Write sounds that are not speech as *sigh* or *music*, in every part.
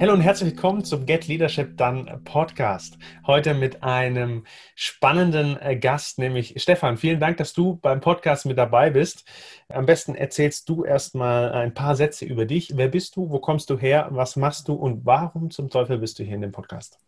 Hallo und herzlich willkommen zum Get Leadership Done Podcast. Heute mit einem spannenden äh, Gast, nämlich Stefan. Vielen Dank, dass du beim Podcast mit dabei bist. Am besten erzählst du erstmal ein paar Sätze über dich. Wer bist du? Wo kommst du her? Was machst du? Und warum zum Teufel bist du hier in dem Podcast?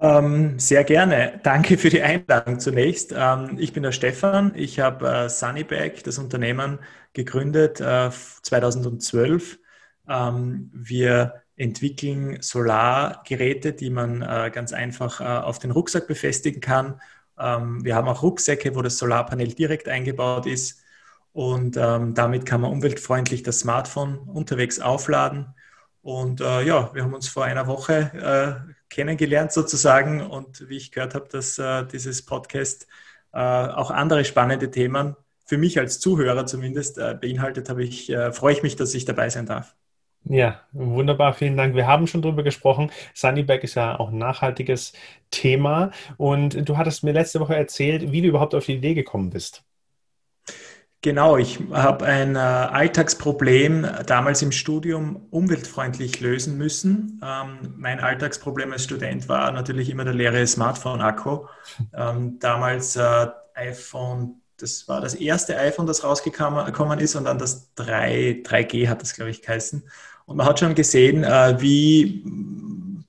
Ähm, sehr gerne. Danke für die Einladung zunächst. Ähm, ich bin der Stefan. Ich habe äh, Sunnybag, das Unternehmen, gegründet äh, 2012. Ähm, wir entwickeln Solargeräte, die man äh, ganz einfach äh, auf den Rucksack befestigen kann. Ähm, wir haben auch Rucksäcke, wo das Solarpanel direkt eingebaut ist. Und ähm, damit kann man umweltfreundlich das Smartphone unterwegs aufladen. Und äh, ja, wir haben uns vor einer Woche äh, kennengelernt sozusagen. Und wie ich gehört habe, dass äh, dieses Podcast äh, auch andere spannende Themen für mich als Zuhörer zumindest beinhaltet, habe ich, freue ich mich, dass ich dabei sein darf. Ja, wunderbar, vielen Dank. Wir haben schon drüber gesprochen. Sunnyback ist ja auch ein nachhaltiges Thema. Und du hattest mir letzte Woche erzählt, wie du überhaupt auf die Idee gekommen bist. Genau, ich habe ein äh, Alltagsproblem damals im Studium umweltfreundlich lösen müssen. Ähm, mein Alltagsproblem als Student war natürlich immer der leere Smartphone-Akku. Ähm, damals äh, iPhone das war das erste iPhone, das rausgekommen ist und dann das 3, 3G hat das, glaube ich, geheißen. Und man hat schon gesehen, äh, wie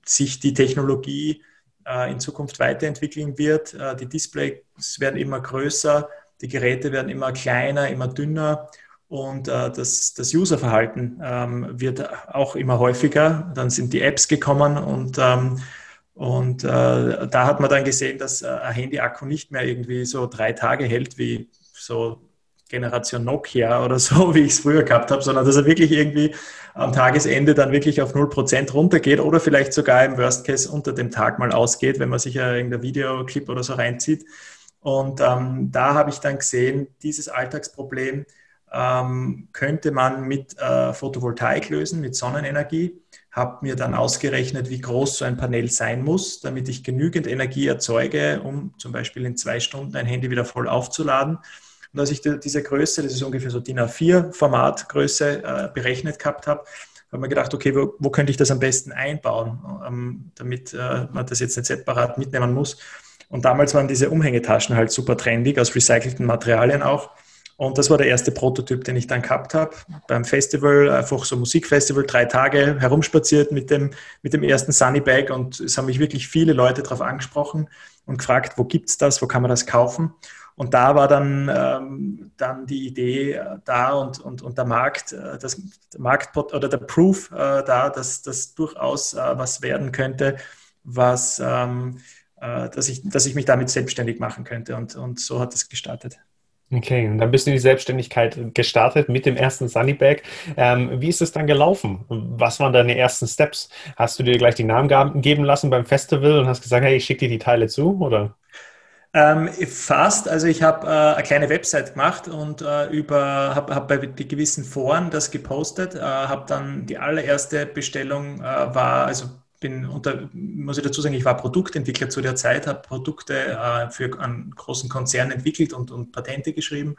sich die Technologie äh, in Zukunft weiterentwickeln wird. Äh, die Displays werden immer größer, die Geräte werden immer kleiner, immer dünner und das, das Userverhalten ähm, wird auch immer häufiger. Dann sind die Apps gekommen und ähm, und da hat man dann gesehen, dass ein Handy-Akku nicht mehr irgendwie so drei Tage hält, wie so Generation Nokia oder so, *laughs* wie ich es früher gehabt habe, sondern dass er wirklich irgendwie am Tagesende dann wirklich auf 0% runtergeht oder vielleicht sogar im Worst Case unter dem Tag mal ausgeht, wenn man sich ja irgendein Videoclip oder so reinzieht. Und ähm, da habe ich dann gesehen, dieses Alltagsproblem ähm, könnte man mit äh, Photovoltaik lösen, mit Sonnenenergie. Habe mir dann ausgerechnet, wie groß so ein Panel sein muss, damit ich genügend Energie erzeuge, um zum Beispiel in zwei Stunden ein Handy wieder voll aufzuladen. Und als ich diese Größe, das ist ungefähr so DIN A4-Formatgröße, äh, berechnet gehabt habe, habe mir gedacht, okay, wo, wo, könnte ich das am besten einbauen, ähm, damit äh, man das jetzt nicht separat mitnehmen muss. Und damals waren diese Umhängetaschen halt super trendig, aus recycelten Materialien auch. Und das war der erste Prototyp, den ich dann gehabt habe. Beim Festival, einfach so Musikfestival, drei Tage herumspaziert mit dem, mit dem ersten Sunny Bag und es haben mich wirklich viele Leute darauf angesprochen und gefragt, wo gibt es das, wo kann man das kaufen? Und da war dann, ähm, dann die Idee äh, da und, und, und der Markt, äh, das, Markt oder der Proof äh, da, dass das durchaus äh, was werden könnte, was, ähm, äh, dass, ich, dass ich mich damit selbstständig machen könnte. Und, und so hat es gestartet. Okay, und dann bist du in die Selbstständigkeit gestartet mit dem ersten Sunnybag. Ähm, wie ist es dann gelaufen? Was waren deine ersten Steps? Hast du dir gleich die Namen geben lassen beim Festival und hast gesagt, hey, ich schicke dir die Teile zu, oder? Ähm, fast. Also ich habe äh, eine kleine Website gemacht und äh, über habe hab bei gewissen Foren das gepostet. Äh, habe dann die allererste Bestellung äh, war, also bin unter, muss ich dazu sagen, ich war Produktentwickler zu der Zeit, habe Produkte äh, für einen großen Konzern entwickelt und, und Patente geschrieben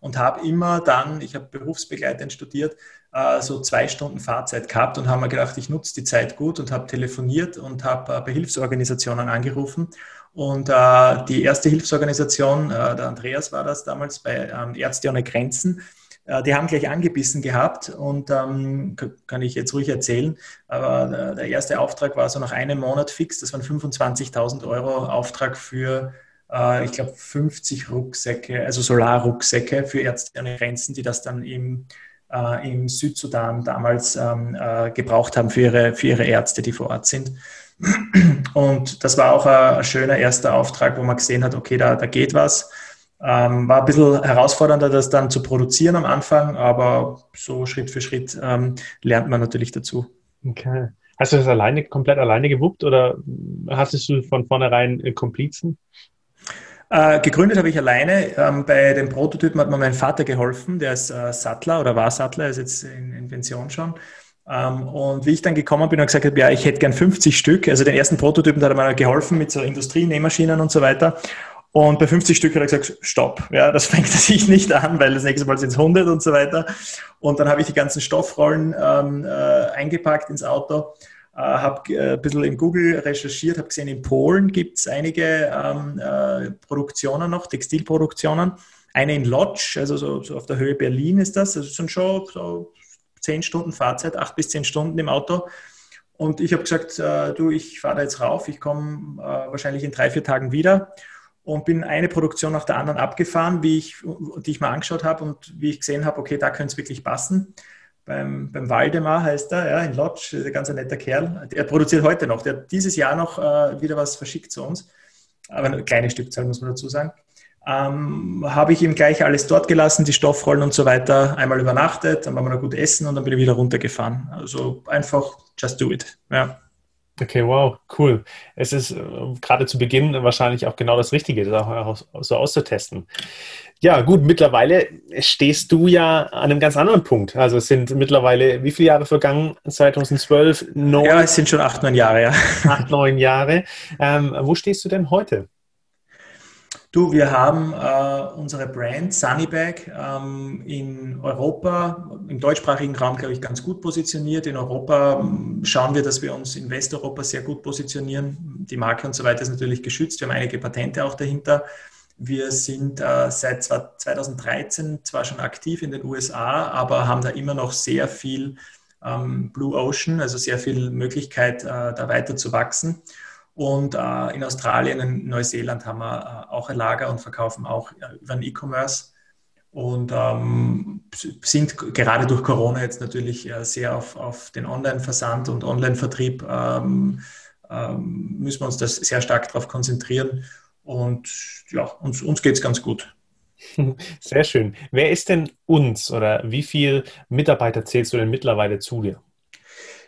und habe immer dann, ich habe berufsbegleitend studiert, äh, so zwei Stunden Fahrzeit gehabt und habe mir gedacht, ich nutze die Zeit gut und habe telefoniert und habe äh, bei Hilfsorganisationen angerufen und äh, die erste Hilfsorganisation, äh, der Andreas war das damals bei ähm, Ärzte ohne Grenzen, äh, die haben gleich angebissen gehabt und ähm, kann ich jetzt ruhig erzählen. Aber der, der, erste Auftrag war so nach einem Monat fix. Das waren 25.000 Euro Auftrag für, äh, ich glaube, 50 Rucksäcke, also Solarrucksäcke für Ärzte ohne Grenzen, die das dann im, äh, im Südsudan damals ähm, äh, gebraucht haben für ihre, für ihre Ärzte, die vor Ort sind. Und das war auch ein, schöner erster Auftrag, wo man gesehen hat, okay, da, da geht was. Ähm, war ein bisschen herausfordernder, das dann zu produzieren am Anfang, aber so Schritt für Schritt ähm, lernt man natürlich dazu. Okay. Hast du das alleine, komplett alleine gewuppt oder hast du von vornherein äh, Komplizen? Äh, gegründet habe ich alleine. Ähm, bei den Prototypen hat mir mein Vater geholfen, der ist äh, Sattler oder war Sattler, ist jetzt in, in Pension schon. Ähm, und wie ich dann gekommen bin und gesagt habe, ja, ich hätte gern 50 Stück, also den ersten Prototypen, da hat er mir geholfen mit so Industrienähmaschinen und so weiter. Und bei 50 Stück hat er gesagt, stopp, ja, das *laughs* fängt sich nicht an, weil das nächste Mal sind es 100 und so weiter. Und dann habe ich die ganzen Stoffrollen ähm, äh, eingepackt ins Auto, äh, habe äh, ein bisschen in Google recherchiert, habe gesehen, in Polen gibt es einige ähm, äh, Produktionen noch, Textilproduktionen. Eine in Lodz, also so, so, auf der Höhe Berlin ist das, also sind schon so 10 Stunden Fahrzeit, 8 bis 10 Stunden im Auto. Und ich habe gesagt, äh, du, ich fahre da jetzt rauf, ich komme äh, wahrscheinlich in drei, vier Tagen wieder und bin eine Produktion nach der anderen abgefahren, wie ich, die ich mal angeschaut habe und wie ich gesehen habe, okay, da könnte es wirklich passen. Beim, beim Waldemar heißt er, ja, in Lodz, ein ganz netter Kerl. Der produziert heute noch. Der hat dieses Jahr noch äh, wieder was verschickt zu uns. Aber eine kleine Stückzahl, muss man dazu sagen. Ähm, habe ich ihm gleich alles dort gelassen, die Stoffrollen und so weiter, einmal übernachtet, dann waren wir noch gut essen und dann bin ich wieder runtergefahren. Also einfach just do it. Ja. Okay, wow, cool. Es ist äh, gerade zu Beginn wahrscheinlich auch genau das Richtige, das auch so auszutesten. Ja, gut, mittlerweile stehst du ja an einem ganz anderen Punkt. Also es sind mittlerweile wie viele Jahre vergangen? 2012? Neun, ja, es sind schon acht, neun Jahre, ja. Acht, neun Jahre. Ähm, wo stehst du denn heute? Du, wir haben äh, unsere Brand Sunnybag ähm, in Europa, im deutschsprachigen Raum, glaube ich, ganz gut positioniert. In Europa ähm, schauen wir, dass wir uns in Westeuropa sehr gut positionieren. Die Marke und so weiter ist natürlich geschützt. Wir haben einige Patente auch dahinter. Wir sind äh, seit 2013 zwar schon aktiv in den USA, aber haben da immer noch sehr viel ähm, Blue Ocean, also sehr viel Möglichkeit, äh, da weiter zu wachsen. Und äh, in Australien und Neuseeland haben wir äh, auch ein Lager und verkaufen auch äh, über den E-Commerce. Und ähm, sind gerade durch Corona jetzt natürlich äh, sehr auf, auf den Online-Versand und Online-Vertrieb, ähm, ähm, müssen wir uns das sehr stark darauf konzentrieren. Und ja, uns, uns geht es ganz gut. *laughs* Sehr schön. Wer ist denn uns oder wie viele Mitarbeiter zählst du denn mittlerweile zu dir?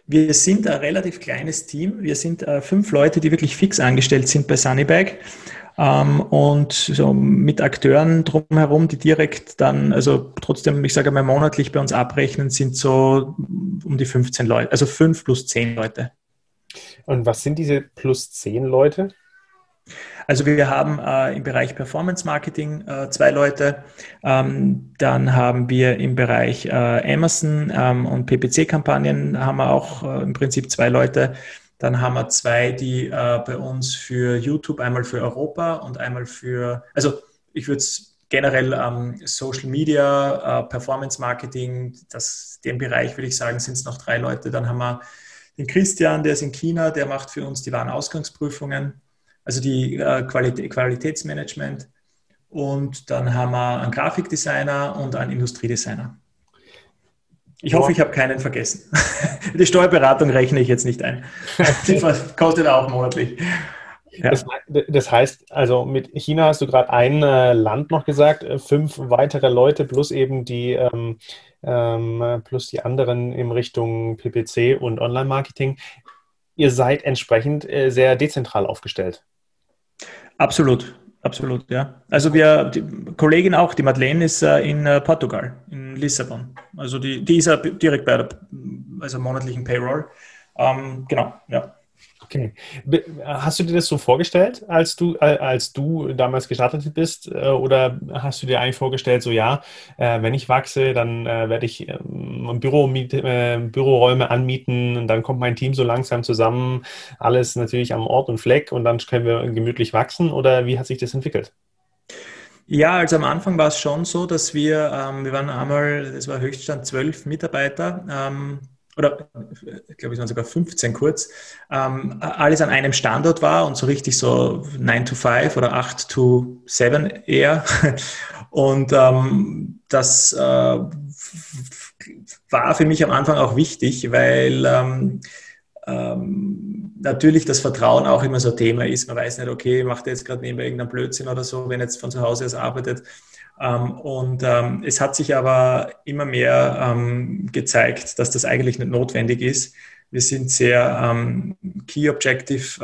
Wir sind ein relativ kleines Team. Wir sind äh, fünf Leute, die wirklich fix angestellt sind bei Sunnybag. Ähm, und so mit Akteuren drumherum, die direkt dann, also trotzdem, ich sage mal, monatlich bei uns abrechnen, sind so um die 15 Leute, also fünf plus zehn Leute. Und was sind diese plus zehn Leute? Also wir haben äh, im Bereich Performance Marketing äh, zwei Leute, ähm, dann haben wir im Bereich äh, Amazon ähm, und PPC-Kampagnen haben wir auch äh, im Prinzip zwei Leute. Dann haben wir zwei, die äh, bei uns für YouTube, einmal für Europa und einmal für, also ich würde es generell ähm, Social Media, äh, Performance Marketing, das, den Bereich würde ich sagen, sind es noch drei Leute. Dann haben wir den Christian, der ist in China, der macht für uns die Warenausgangsprüfungen also die äh, Qualität, Qualitätsmanagement. Und dann haben wir einen Grafikdesigner und einen Industriedesigner. Ich hoffe, ich habe keinen vergessen. *laughs* Die Steuerberatung rechne ich jetzt nicht ein. *laughs* Die kostet auch monatlich. Ja. Das, das, heißt, also mit China hast du gerade ein äh, Land noch gesagt, äh, fünf weitere Leute plus eben die ähm, ähm, plus die anderen in Richtung PPC und Online-Marketing. Ihr seid entsprechend äh, sehr dezentral aufgestellt. Absolut, absolut, ja. Also wir, die Kollegin auch, die Madeleine ist äh, in äh, Portugal, in Lissabon. Also die, die ist ja direkt bei der also monatlichen Payroll. Ähm, genau, ja. Okay. Hast du dir das so vorgestellt, als du, äh, als du damals gestartet bist? Äh, oder hast du dir eigentlich vorgestellt, so ja, äh, wenn ich wachse, dann werde ich ähm, Büro, Büroräume anmieten und dann kommt mein Team so langsam zusammen, alles natürlich am Ort und Fleck und dann können wir gemütlich wachsen? Oder wie hat sich das entwickelt? Ja, also am Anfang war es schon so, dass wir, ähm, wir waren einmal, das war Höchststand zwölf Mitarbeiter, ähm, oder ich glaube, es waren sogar 15 kurz, ähm, alles an einem Standort war und so richtig so 9 to 5 oder 8 to 7 eher. *laughs* Und ähm, das äh, war für mich am Anfang auch wichtig, weil ähm, ähm, natürlich das Vertrauen auch immer so Thema ist. Man weiß nicht, okay, macht er jetzt gerade nebenbei irgendeinen Blödsinn oder so, wenn er jetzt von zu Hause aus arbeitet. Ähm, und ähm, es hat sich aber immer mehr ähm, gezeigt, dass das eigentlich nicht notwendig ist. Wir sind sehr Key Objective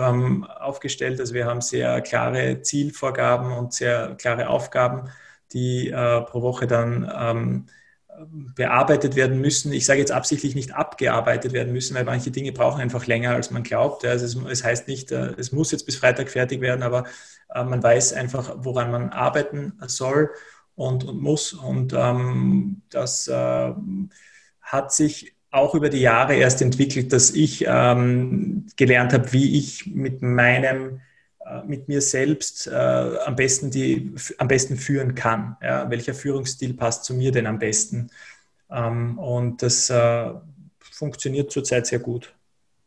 aufgestellt, also wir haben sehr klare Zielvorgaben und sehr klare Aufgaben, die äh, pro Woche dann bearbeitet werden müssen. Ich sage jetzt absichtlich nicht abgearbeitet werden müssen, weil manche Dinge brauchen einfach länger, als man glaubt. Also es, es heißt nicht, äh, es muss jetzt bis Freitag fertig werden, aber äh, man weiß einfach, woran man arbeiten soll und, und muss. Und ähm, das äh, hat sich auch über die Jahre erst entwickelt, dass ich ähm, gelernt habe, wie ich mit meinem äh, mit mir selbst äh, am, besten die, am besten führen kann. Ja? Welcher Führungsstil passt zu mir denn am besten? Ähm, und das äh, funktioniert zurzeit sehr gut.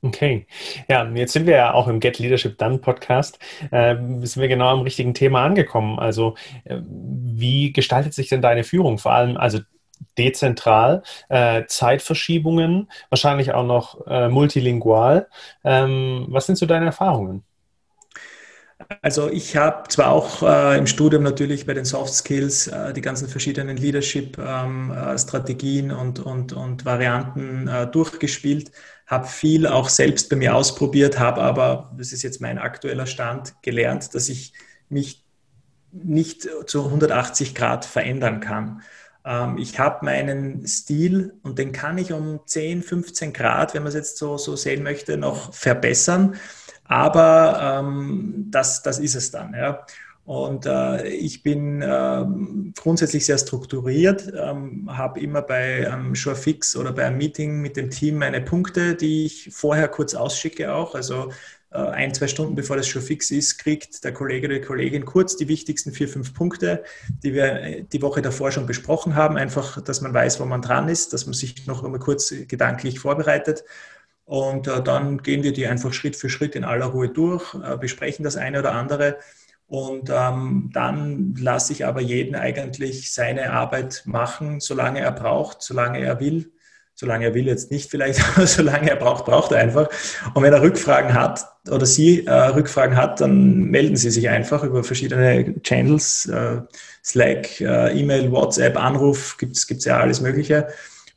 Okay, ja, jetzt sind wir ja auch im Get Leadership Done Podcast, äh, sind wir genau am richtigen Thema angekommen. Also, äh, wie gestaltet sich denn deine Führung? Vor allem, also dezentral, äh, Zeitverschiebungen, wahrscheinlich auch noch äh, multilingual. Ähm, was sind so deine Erfahrungen? Also ich habe zwar auch äh, im Studium natürlich bei den Soft Skills äh, die ganzen verschiedenen Leadership-Strategien ähm, äh, und, und, und Varianten äh, durchgespielt, habe viel auch selbst bei mir ausprobiert, habe aber, das ist jetzt mein aktueller Stand, gelernt, dass ich mich nicht zu 180 Grad verändern kann. Ähm, ich habe meinen Stil und den kann ich um 10, 15 Grad, wenn man es jetzt so, so sehen möchte, noch verbessern. Aber ähm, das, das ist es dann. Ja. Und äh, ich bin äh, grundsätzlich sehr strukturiert, ähm, habe immer bei einem Fix oder bei einem Meeting mit dem Team meine Punkte, die ich vorher kurz ausschicke auch. Also äh, ein, zwei Stunden bevor das schon fix ist, kriegt der Kollege oder die Kollegin kurz die wichtigsten vier, fünf Punkte, die wir äh, die Woche davor schon besprochen haben. Einfach, dass man weiß, wo man dran ist, dass man sich noch einmal kurz gedanklich vorbereitet. Und äh, dann gehen wir die einfach Schritt für Schritt in aller Ruhe durch, äh, besprechen das eine oder andere. Und ähm, dann lasse ich aber jeden eigentlich seine Arbeit machen, solange er braucht, solange er will solange er will jetzt nicht vielleicht, *laughs* aber solange er braucht, braucht er einfach. Und wenn er Rückfragen hat oder sie äh, Rückfragen hat, dann melden Sie sich einfach über verschiedene Channels, äh, Slack, äh, E-Mail, WhatsApp, Anruf, gibt es ja alles Mögliche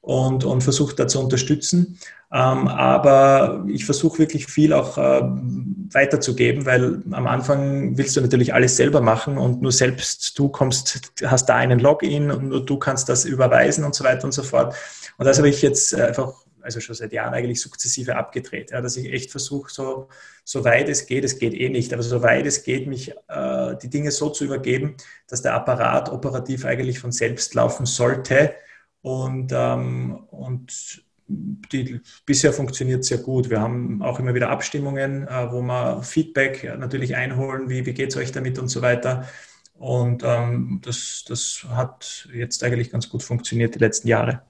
und, und versucht da zu unterstützen. Ähm, aber ich versuche wirklich viel auch äh, weiterzugeben, weil am Anfang willst du natürlich alles selber machen und nur selbst du kommst, hast da einen Login und nur du kannst das überweisen und so weiter und so fort. Und das habe ich jetzt einfach, also schon seit Jahren eigentlich sukzessive abgedreht, ja, dass ich echt versuche, so, so weit es geht, es geht eh nicht, aber so weit es geht, mich äh, die Dinge so zu übergeben, dass der Apparat operativ eigentlich von selbst laufen sollte. Und, ähm, und die, bisher funktioniert sehr gut. Wir haben auch immer wieder Abstimmungen, äh, wo wir Feedback natürlich einholen, wie, wie geht es euch damit und so weiter. Und ähm, das, das hat jetzt eigentlich ganz gut funktioniert die letzten Jahre.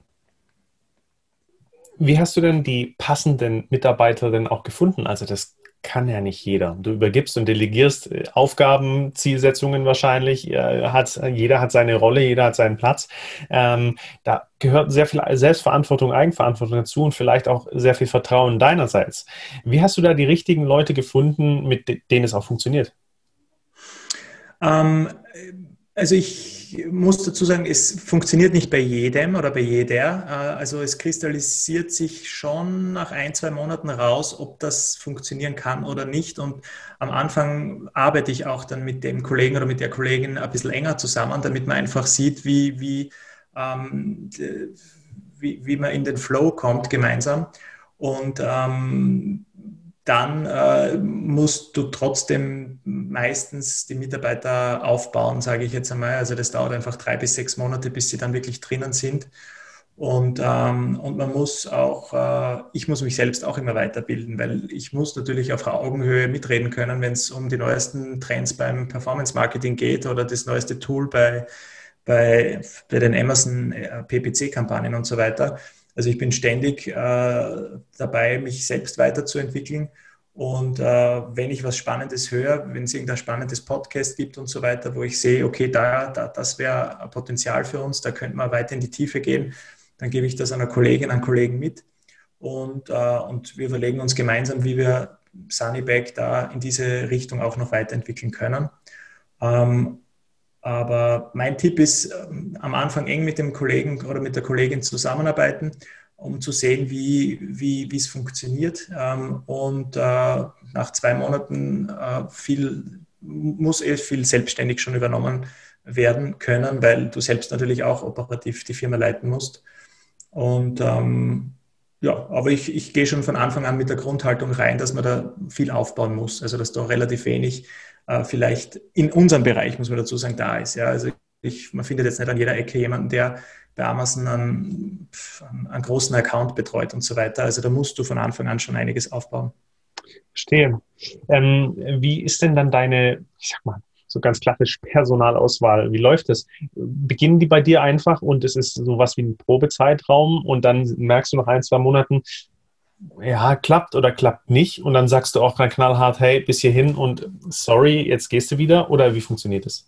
Wie hast du denn die passenden Mitarbeiterinnen auch gefunden? Also das kann ja nicht jeder. Du übergibst und delegierst äh, Aufgaben, Zielsetzungen wahrscheinlich. Hat, jeder hat seine Rolle, jeder hat seinen Platz. Ähm, da gehört sehr viel Selbstverantwortung, Eigenverantwortung dazu und vielleicht auch sehr viel Vertrauen deinerseits. Wie hast du da die richtigen Leute gefunden, mit denen es auch funktioniert? Ähm, also ich muss dazu sagen, es funktioniert nicht bei jedem oder bei jeder. Äh, also es kristallisiert sich schon nach ein, zwei Monaten raus, ob das funktionieren kann oder nicht. Und am Anfang arbeite ich auch dann mit dem Kollegen oder mit der Kollegin ein bisschen enger zusammen, damit man einfach sieht, wie, wie, ähm, wie, wie man in den Flow kommt gemeinsam. Und ähm, dann äh, musst du trotzdem meistens die Mitarbeiter aufbauen, sage ich jetzt einmal. Also das dauert einfach drei bis sechs Monate, bis sie dann wirklich drinnen sind. Und, ähm, und man muss auch, äh, ich muss mich selbst auch immer weiterbilden, weil ich muss natürlich auf Augenhöhe mitreden können, wenn es um die neuesten Trends beim Performance Marketing geht oder das neueste Tool bei, bei, bei den Amazon äh, PPC-Kampagnen und so weiter. Also ich bin ständig äh, dabei, mich selbst weiterzuentwickeln. Und äh, wenn ich was Spannendes höre, wenn es irgendein spannendes Podcast gibt und so weiter, wo ich sehe, okay, da, da das wäre ein Potenzial für uns, da könnte man weiter in die Tiefe gehen, dann gebe ich das einer Kollegin, einem Kollegen mit. Und, äh, und wir überlegen uns gemeinsam, wie wir Sunnyback da in diese Richtung auch noch weiterentwickeln können. Ähm, aber mein Tipp ist, ähm, am Anfang eng mit dem Kollegen oder mit der Kollegin zusammenarbeiten, um zu sehen, wie, wie, wie es funktioniert. Ähm, und äh, nach zwei Monaten äh, viel, muss eh viel selbstständig schon übernommen werden können, weil du selbst natürlich auch operativ die Firma leiten musst. Und ähm, ja, aber ich, ich gehe schon von Anfang an mit der Grundhaltung rein, dass man da viel aufbauen muss. Also dass da relativ wenig äh, vielleicht in unserem Bereich, muss man dazu sagen, da ist. Ja, also ich, man findet jetzt nicht an jeder Ecke jemanden, der bei Amazon einen, einen großen Account betreut und so weiter. Also da musst du von Anfang an schon einiges aufbauen. Verstehe. Ähm, wie ist denn dann deine, ich sag mal, so ganz klassisch Personalauswahl? Wie läuft das? Beginnen die bei dir einfach und es ist sowas wie ein Probezeitraum und dann merkst du nach ein, zwei Monaten, ja, klappt oder klappt nicht und dann sagst du auch ganz knallhart, hey, bis hierhin und sorry, jetzt gehst du wieder oder wie funktioniert das?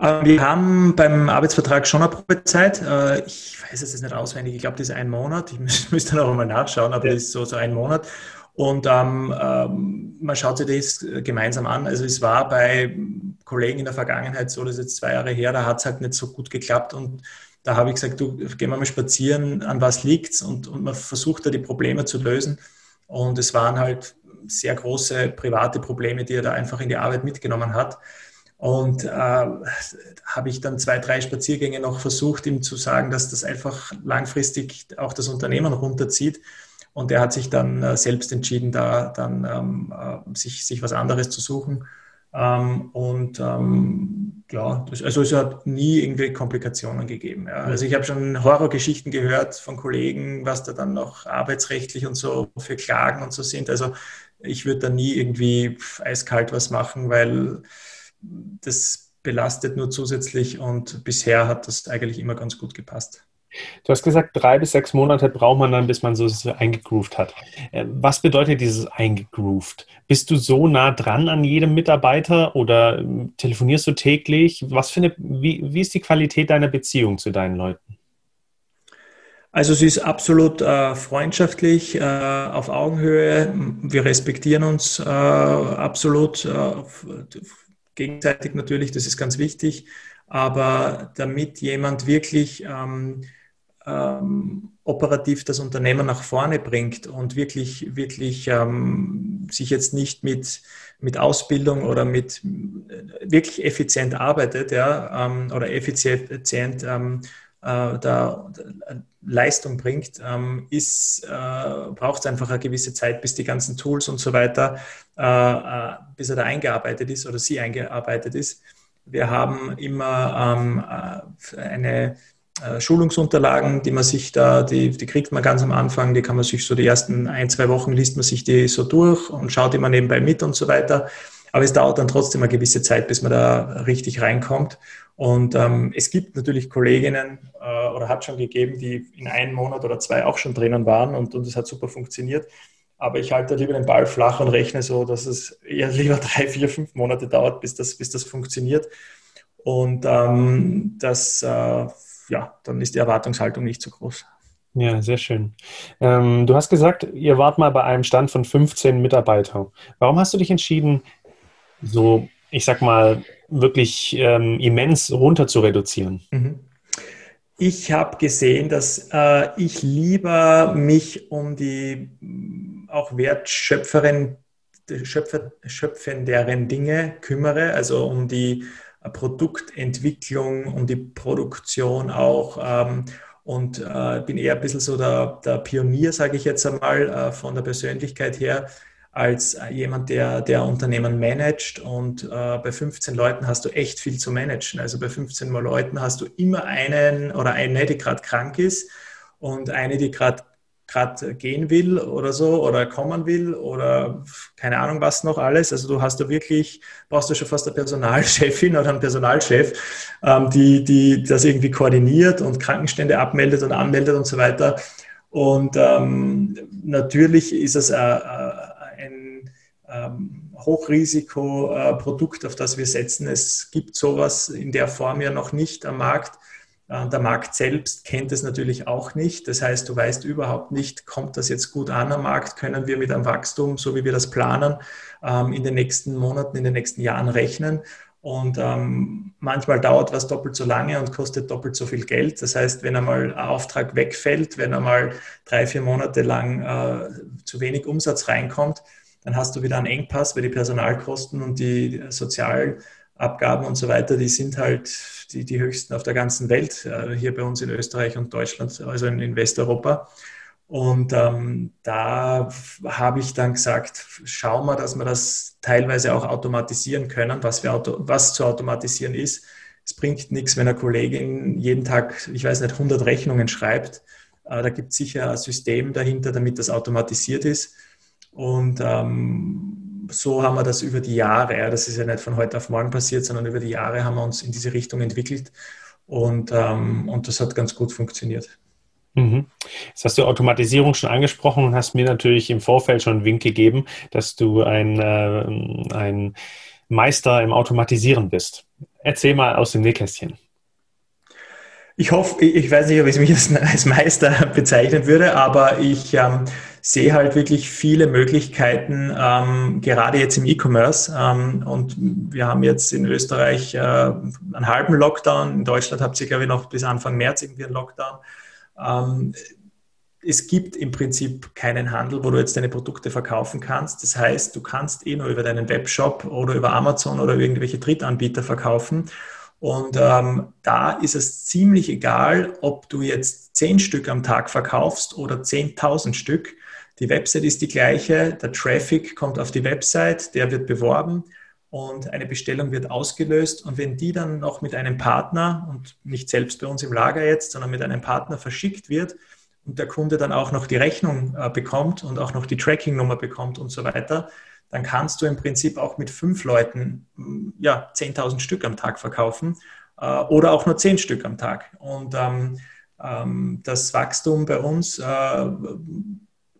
Ähm, wir haben beim Arbeitsvertrag schon eine Probezeit. Äh, ich weiß es jetzt nicht auswendig. Ich glaube, das ist ein Monat. Ich *laughs* müsste noch einmal nachschauen, aber ja. das ist so, so ein Monat. Und ähm, ähm, man schaut sich das gemeinsam an. Also es war bei Kollegen in der Vergangenheit so, das ist jetzt zwei Jahre her, da hat es halt nicht so gut geklappt. Und da habe ich gesagt, du, gehen wir mal spazieren, an was liegt's? Und, und man versucht da die Probleme zu lösen. Und es waren halt sehr große private Probleme, die er da einfach in die Arbeit mitgenommen hat. Und äh, habe ich dann zwei, drei Spaziergänge noch versucht, ihm zu sagen, dass das einfach langfristig auch das Unternehmen runterzieht. Und er hat sich dann äh, selbst entschieden, da dann ähm, äh, sich, sich was anderes zu suchen. Ähm, und ähm, ja, das, also es hat nie irgendwie Komplikationen gegeben. Ja. Also ich habe schon Horrorgeschichten gehört von Kollegen, was da dann noch arbeitsrechtlich und so für Klagen und so sind. Also ich würde da nie irgendwie eiskalt was machen, weil das belastet nur zusätzlich und bisher hat das eigentlich immer ganz gut gepasst. Du hast gesagt, drei bis sechs Monate braucht man dann, bis man so eingegroovt hat. Äh, was bedeutet dieses eingegroovt? Bist du so nah dran an jedem Mitarbeiter oder ähm, telefonierst du täglich? Was für eine, wie, wie ist die Qualität deiner Beziehung zu deinen Leuten? Also sie ist absolut äh, freundschaftlich, äh, auf Augenhöhe. Wir respektieren uns äh, absolut äh, gegenseitig natürlich, das ist ganz wichtig. Aber damit jemand wirklich ähm, ähm, operativ das Unternehmen nach vorne bringt und wirklich, wirklich ähm, sich jetzt nicht mit, mit Ausbildung oder mit äh, wirklich effizient arbeitet ja, ähm, oder effizient ähm, äh, da Leistung bringt, ähm, ist, äh, braucht es einfach eine gewisse Zeit, bis die ganzen Tools und so weiter, äh, äh bis er da eingearbeitet ist oder sie eingearbeitet ist. Wir haben immer ähm, äh, eine äh, Schulungsunterlagen, die man sich da, die, die kriegt man ganz am Anfang, die kann man sich so die ersten ein, zwei Wochen liest man sich die so durch und schaut immer nebenbei mit und so weiter. Aber es dauert dann trotzdem eine gewisse Zeit, bis man da richtig reinkommt. Und ähm, es gibt natürlich Kolleginnen äh, oder hat schon gegeben, die in einem Monat oder zwei auch schon drinnen waren und, und hat super funktioniert. Aber ich halte lieber den Ball flach und rechne so, dass es eher *laughs* lieber drei, vier, fünf Monate dauert, bis das, bis das funktioniert. Und ähm, das äh, ja, dann ist die Erwartungshaltung nicht so groß. Ja, sehr schön. Ähm, du hast gesagt, ihr wart mal bei einem Stand von 15 Mitarbeitern. Warum hast du dich entschieden, so, ich sag mal, wirklich ähm, immens runter zu reduzieren? Mhm. Ich habe gesehen, dass äh, ich lieber mich um die auch wertschöpferin, Schöpfer, schöpfenderen Dinge kümmere, also um die Produktentwicklung und die Produktion auch. Ähm, und äh, bin eher ein bisschen so der, der Pionier, sage ich jetzt einmal, äh, von der Persönlichkeit her, als jemand, der, der Unternehmen managt. Und äh, bei 15 Leuten hast du echt viel zu managen. Also bei 15 Leuten hast du immer einen oder eine, die gerade krank ist und eine, die gerade gerade gehen will oder so oder kommen will oder keine Ahnung was noch alles. Also du hast da wirklich, brauchst du schon fast eine Personalchefin oder einen Personalchef, ähm, die, die das irgendwie koordiniert und Krankenstände abmeldet und anmeldet und so weiter. Und ähm, natürlich ist es äh, äh ein ähm, Hochrisikoprodukt, auf das wir setzen. Es gibt sowas in der Form ja noch nicht am Markt. Äh, der Markt selbst kennt es natürlich auch nicht. Das heißt, du weißt überhaupt nicht, kommt das jetzt gut an am Markt? Können wir mit einem Wachstum, so wie wir das planen, ähm, in den nächsten Monaten, in den nächsten Jahren rechnen? Und ähm, manchmal dauert was doppelt so lange und kostet doppelt so viel Geld. Das heißt, wenn einmal ein Auftrag wegfällt, wenn einmal drei, vier Monate lang äh, zu wenig Umsatz reinkommt, dann hast du wieder einen Engpass, weil die Personalkosten und die Sozial Abgaben und so weiter, die sind halt die, die höchsten auf der ganzen Welt, äh, hier bei uns in Österreich und Deutschland, also in, Westeuropa. Und ähm, da habe ich dann gesagt, schauen wir, dass wir das teilweise auch automatisieren können, was, wir auto, was zu automatisieren ist. Es bringt nichts, wenn eine Kollegin jeden Tag, ich weiß nicht, 100 Rechnungen schreibt. Äh, da gibt es sicher ein System dahinter, damit das automatisiert ist. Und ähm, so haben wir das über die Jahre, ja, das ist ja nicht von heute auf morgen passiert, sondern über die Jahre haben wir uns in diese Richtung entwickelt. Und, ähm, und das hat ganz gut funktioniert. Mhm. Jetzt hast du Automatisierung schon angesprochen und hast mir natürlich im Vorfeld schon einen Wink gegeben, dass du ein, äh, ein Meister im Automatisieren bist. Erzähl mal aus dem Nähkästchen. Ich hoffe, ich weiß nicht, ob ich mich als Meister bezeichnen würde, aber ich ähm, sehe halt wirklich viele Möglichkeiten, ähm, gerade jetzt im E-Commerce. Ähm, und wir haben jetzt in Österreich äh, einen halben Lockdown. In Deutschland habt ihr, glaube ich, noch bis Anfang März irgendwie einen Lockdown. Ähm, es gibt im Prinzip keinen Handel, wo du jetzt deine Produkte verkaufen kannst. Das heißt, du kannst eh nur über deinen Webshop oder über Amazon oder irgendwelche Drittanbieter verkaufen. Und ähm, da ist es ziemlich egal, ob du jetzt zehn Stück am Tag verkaufst oder 10.000 Stück. Die Website ist die gleiche, der Traffic kommt auf die Website, der wird beworben und eine Bestellung wird ausgelöst. Und wenn die dann noch mit einem Partner und nicht selbst bei uns im Lager jetzt, sondern mit einem Partner verschickt wird und der Kunde dann auch noch die Rechnung äh, bekommt und auch noch die Tracking-Nummer bekommt und so weiter, dann kannst du im Prinzip auch mit fünf Leuten ja, 10.000 Stück am Tag verkaufen äh, oder auch nur zehn Stück am Tag. Und ähm, ähm, das Wachstum bei uns äh,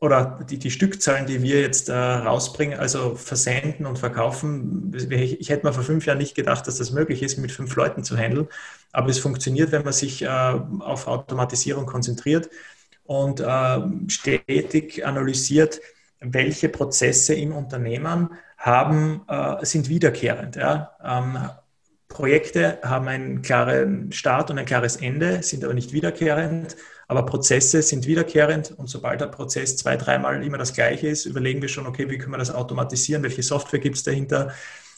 oder die, die Stückzahlen, die wir jetzt äh, rausbringen, also versenden und verkaufen, ich, ich, hätte mir vor fünf Jahren nicht gedacht, dass das möglich ist, mit fünf Leuten zu handeln. Aber es funktioniert, wenn man sich äh, auf Automatisierung konzentriert und äh, stetig analysiert, welche Prozesse im Unternehmen haben, äh, sind wiederkehrend. Ja? Ähm, Projekte haben einen klaren Start und ein klares Ende, sind aber nicht wiederkehrend. Aber Prozesse sind wiederkehrend und sobald der Prozess zwei, dreimal immer das gleiche ist, überlegen wir schon, okay, wie können wir das automatisieren, welche Software gibt es dahinter,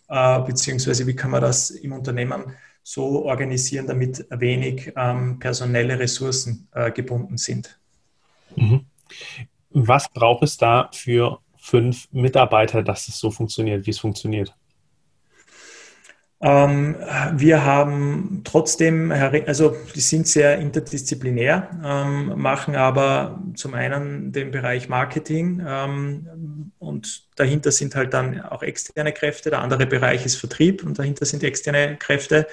äh, beziehungsweise wie kann man das im Unternehmen so organisieren, damit wenig ähm, personelle Ressourcen äh, gebunden sind. Mhm. Was braucht es da für fünf Mitarbeiter, dass es so funktioniert, wie es funktioniert? Ähm, wir haben trotzdem, also die sind sehr interdisziplinär, ähm, machen aber zum einen den Bereich Marketing ähm, und dahinter sind halt dann auch externe Kräfte. Der andere Bereich ist Vertrieb und dahinter sind externe Kräfte.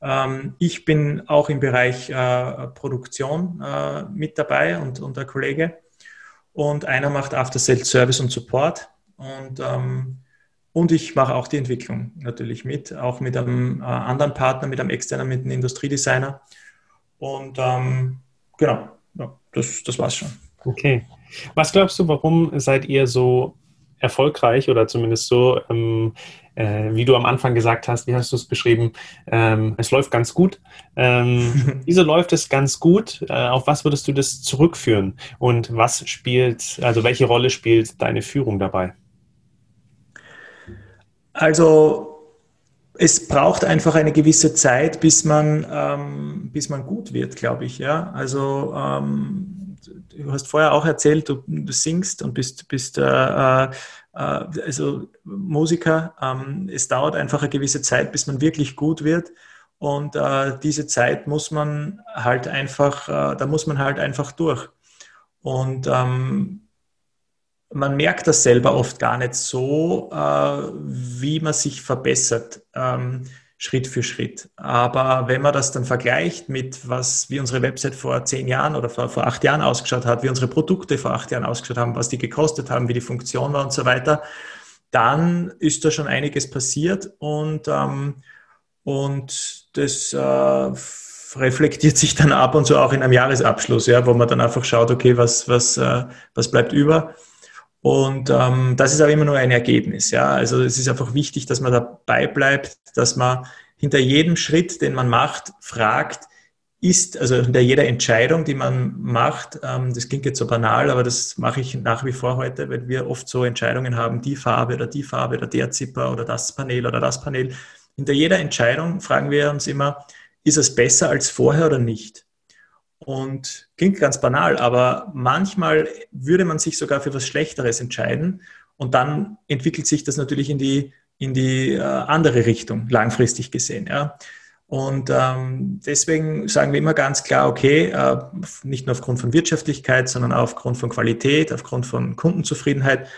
Ähm, ich bin auch im Bereich äh, Produktion äh, mit dabei und, und der Kollege. Und einer macht After Sales Service und Support. Und ähm, und ich mache auch die Entwicklung natürlich mit, auch mit einem äh, anderen Partner, mit einem externen, mit einem Industriedesigner. Und ähm, genau, ja, das, das war's schon. Okay. Was glaubst du, warum seid ihr so erfolgreich oder zumindest so, ähm, äh, wie du am Anfang gesagt hast, wie hast du es beschrieben, ähm, es läuft ganz gut. Ähm, *laughs* wieso läuft es ganz gut? Äh, auf was würdest du das zurückführen? Und was spielt, also welche Rolle spielt deine Führung dabei? Also es braucht einfach eine gewisse Zeit, bis man, ähm, bis man gut wird, glaube ich. Ja? Also ähm, du hast vorher auch erzählt, du, du singst und bist, bist äh, äh, also Musiker. Ähm, es dauert einfach eine gewisse Zeit, bis man wirklich gut wird. Und äh, diese Zeit muss man halt einfach, äh, da muss man halt einfach durch. Und ähm, man merkt das selber oft gar nicht so, äh, wie man sich verbessert, ähm, Schritt für Schritt. Aber wenn man das dann vergleicht mit was, wie unsere Website vor zehn Jahren oder vor, vor acht Jahren ausgeschaut hat, wie unsere Produkte vor acht Jahren ausgeschaut haben, was die gekostet haben, wie die Funktion war und so weiter, dann ist da schon einiges passiert und, ähm, und das äh, reflektiert sich dann ab und zu auch in einem Jahresabschluss, ja, wo man dann einfach schaut, okay, was, was, äh, was bleibt über und ähm, das ist aber immer nur ein Ergebnis. Ja? Also es ist einfach wichtig, dass man dabei bleibt, dass man hinter jedem Schritt, den man macht, fragt, ist, also hinter jeder Entscheidung, die man macht, ähm, das klingt jetzt so banal, aber das mache ich nach wie vor heute, weil wir oft so Entscheidungen haben, die Farbe oder die Farbe oder der Zipper oder das Panel oder das Panel. Hinter jeder Entscheidung fragen wir uns immer, ist es besser als vorher oder nicht? Und klingt ganz banal, aber manchmal würde man sich sogar für was Schlechteres entscheiden und dann entwickelt sich das natürlich in die, in die äh, andere Richtung, langfristig gesehen. Ja. Und ähm, deswegen sagen wir immer ganz klar, okay, äh, nicht nur aufgrund von Wirtschaftlichkeit, sondern auch aufgrund von Qualität, aufgrund von Kundenzufriedenheit,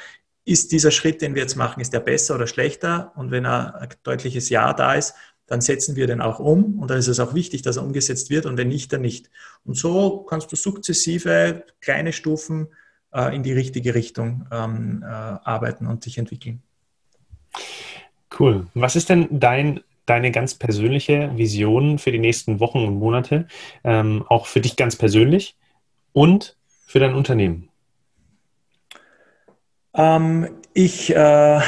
ist dieser Schritt, den wir jetzt machen, ist der besser oder schlechter? Und wenn ein deutliches Ja da ist, dann setzen wir den auch um und dann ist es auch wichtig, dass er umgesetzt wird und wenn nicht, dann nicht. Und so kannst du sukzessive kleine Stufen äh, in die richtige Richtung ähm, äh, arbeiten und dich entwickeln. Cool. Was ist denn dein deine ganz persönliche Vision für die nächsten Wochen und Monate, ähm, auch für dich ganz persönlich und für dein Unternehmen? Ähm, ich äh,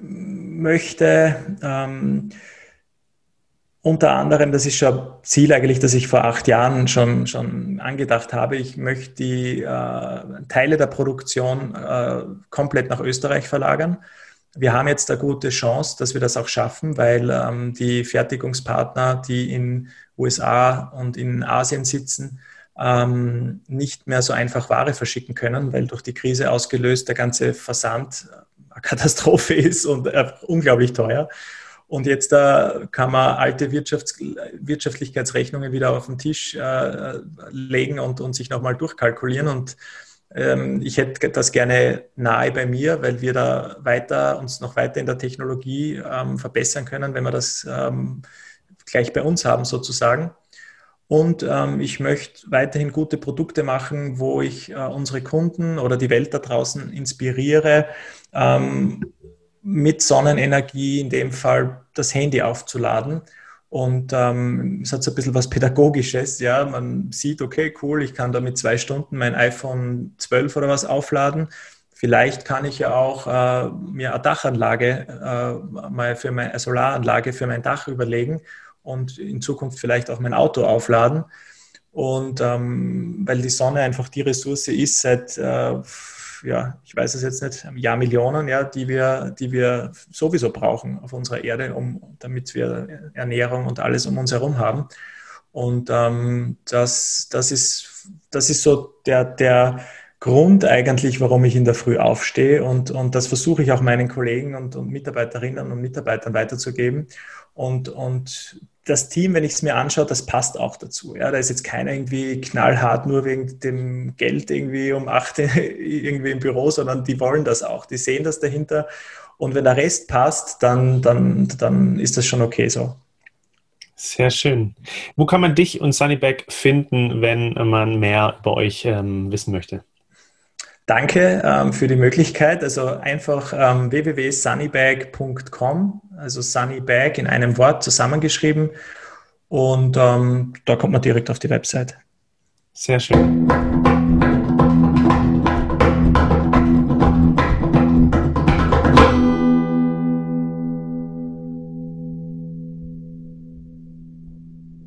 möchte ähm, unter anderem, das ist schon ein Ziel eigentlich, das ich vor acht Jahren schon, schon angedacht habe, ich möchte die äh, Teile der Produktion äh, komplett nach Österreich verlagern wir haben jetzt eine gute Chance, dass wir das auch schaffen, weil ähm, die Fertigungspartner, die in USA und in Asien sitzen, ähm, nicht mehr so einfach Ware verschicken können, weil durch die Krise ausgelöst der ganze Versand eine *laughs* Katastrophe ist und äh, unglaublich teuer. Und jetzt äh, kann man alte Wirtschafts Wirtschaftlichkeitsrechnungen wieder auf den Tisch äh, legen und, und sich nochmal durchkalkulieren. Und ähm, ich hätte das gerne nahe bei mir, weil wir da weiter, uns noch weiter in der Technologie ähm, verbessern können, wenn wir das ähm, gleich bei uns haben sozusagen. Und ähm, ich möchte weiterhin gute Produkte machen, wo ich äh, unsere Kunden oder die Welt da draußen inspiriere, ähm, mit Sonnenenergie in dem Fall das Handy aufzuladen und ähm, es hat so ein bisschen was Pädagogisches. Ja, man sieht, okay, cool, ich kann da mit zwei Stunden mein iPhone 12 oder was aufladen. Vielleicht kann ich ja auch äh, mir eine Dachanlage, äh, mal für meine eine Solaranlage für mein Dach überlegen und in Zukunft vielleicht auch mein Auto aufladen. Und ähm, weil die Sonne einfach die Ressource ist seit äh, ja, ich weiß es jetzt nicht, Jahrmillionen, ja, die wir, die wir sowieso brauchen auf unserer Erde, um, damit wir Ernährung und alles um uns herum haben. Und ähm, das, das, ist, das ist so der, der Grund eigentlich, warum ich in der Früh aufstehe. Und, und das versuche ich auch meinen Kollegen und, und Mitarbeiterinnen und Mitarbeitern weiterzugeben. Und, und das Team, wenn ich es mir anschaue, das passt auch dazu. Ja, da ist jetzt keiner irgendwie knallhart nur wegen dem Geld irgendwie um acht *laughs* irgendwie im Büro, sondern die wollen das auch. Die sehen das dahinter. Und wenn der Rest passt, dann, dann, dann ist das schon okay so. Sehr schön. Wo kann man dich und Sunnyback finden, wenn man mehr über euch ähm, wissen möchte? Danke ähm, für die Möglichkeit. Also einfach ähm, www.sunnybag.com, also Sunnybag in einem Wort zusammengeschrieben. Und ähm, da kommt man direkt auf die Website. Sehr schön.